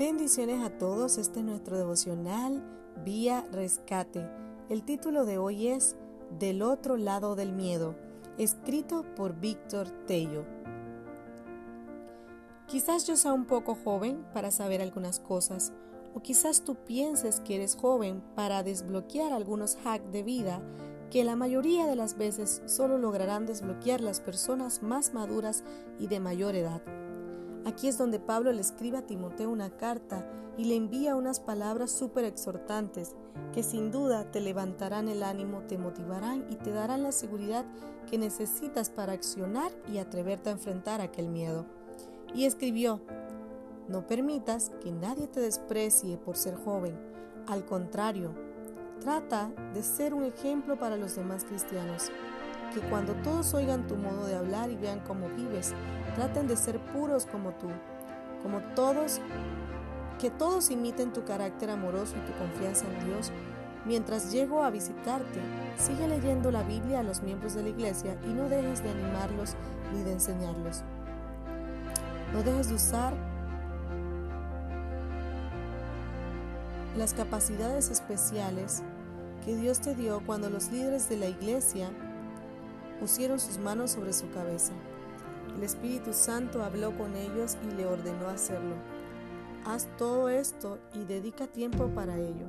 Bendiciones a todos, este es nuestro devocional Vía Rescate. El título de hoy es Del otro lado del miedo, escrito por Víctor Tello. Quizás yo sea un poco joven para saber algunas cosas, o quizás tú pienses que eres joven para desbloquear algunos hacks de vida que la mayoría de las veces solo lograrán desbloquear las personas más maduras y de mayor edad. Aquí es donde Pablo le escribe a Timoteo una carta y le envía unas palabras súper exhortantes que sin duda te levantarán el ánimo, te motivarán y te darán la seguridad que necesitas para accionar y atreverte a enfrentar aquel miedo. Y escribió, no permitas que nadie te desprecie por ser joven. Al contrario, trata de ser un ejemplo para los demás cristianos que cuando todos oigan tu modo de hablar y vean cómo vives, traten de ser puros como tú, como todos, que todos imiten tu carácter amoroso y tu confianza en Dios. Mientras llego a visitarte, sigue leyendo la Biblia a los miembros de la iglesia y no dejes de animarlos ni de enseñarlos. No dejes de usar las capacidades especiales que Dios te dio cuando los líderes de la iglesia pusieron sus manos sobre su cabeza. El Espíritu Santo habló con ellos y le ordenó hacerlo. Haz todo esto y dedica tiempo para ello,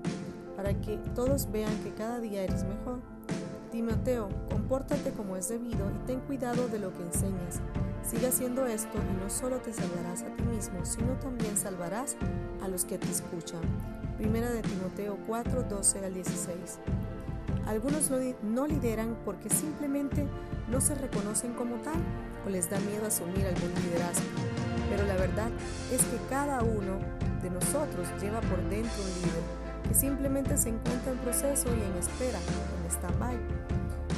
para que todos vean que cada día eres mejor. Timoteo, compórtate como es debido y ten cuidado de lo que enseñas. Sigue haciendo esto y no solo te salvarás a ti mismo, sino también salvarás a los que te escuchan. Primera de Timoteo 4, 12 al 16. Algunos no lideran porque simplemente no se reconocen como tal o les da miedo asumir algún liderazgo. Pero la verdad es que cada uno de nosotros lleva por dentro un líder que simplemente se encuentra en proceso y en espera, en stand-by.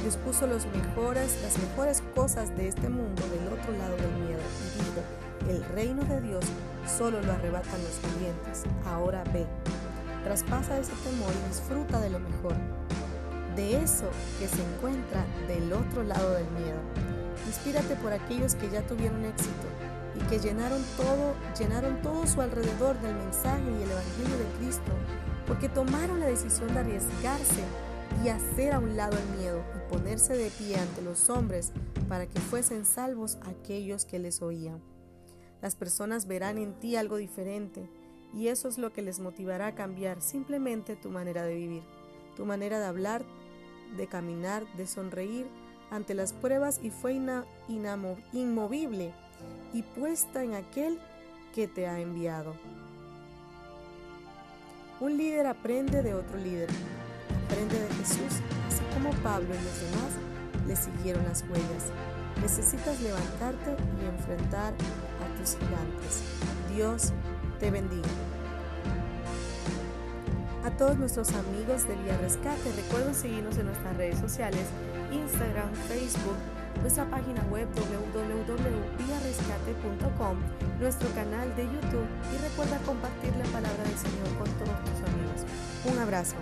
Dios puso los mejores, las mejores cosas de este mundo del otro lado del miedo y dijo, el reino de Dios solo lo arrebatan los valientes. Ahora ve, traspasa ese temor y disfruta de lo mejor de eso que se encuentra del otro lado del miedo. Inspírate por aquellos que ya tuvieron éxito y que llenaron todo, llenaron todo su alrededor del mensaje y el evangelio de Cristo, porque tomaron la decisión de arriesgarse y hacer a un lado el miedo y ponerse de pie ante los hombres para que fuesen salvos aquellos que les oían. Las personas verán en ti algo diferente y eso es lo que les motivará a cambiar simplemente tu manera de vivir, tu manera de hablar, de caminar, de sonreír ante las pruebas y fue inmovible y puesta en aquel que te ha enviado. Un líder aprende de otro líder, aprende de Jesús, así como Pablo y los demás le siguieron las huellas. Necesitas levantarte y enfrentar a tus gigantes. Dios te bendiga a todos nuestros amigos de Vía Rescate. Recuerden seguirnos en nuestras redes sociales, Instagram, Facebook, nuestra página web www.viarescate.com, nuestro canal de YouTube y recuerda compartir la palabra del Señor con todos tus amigos. Un abrazo.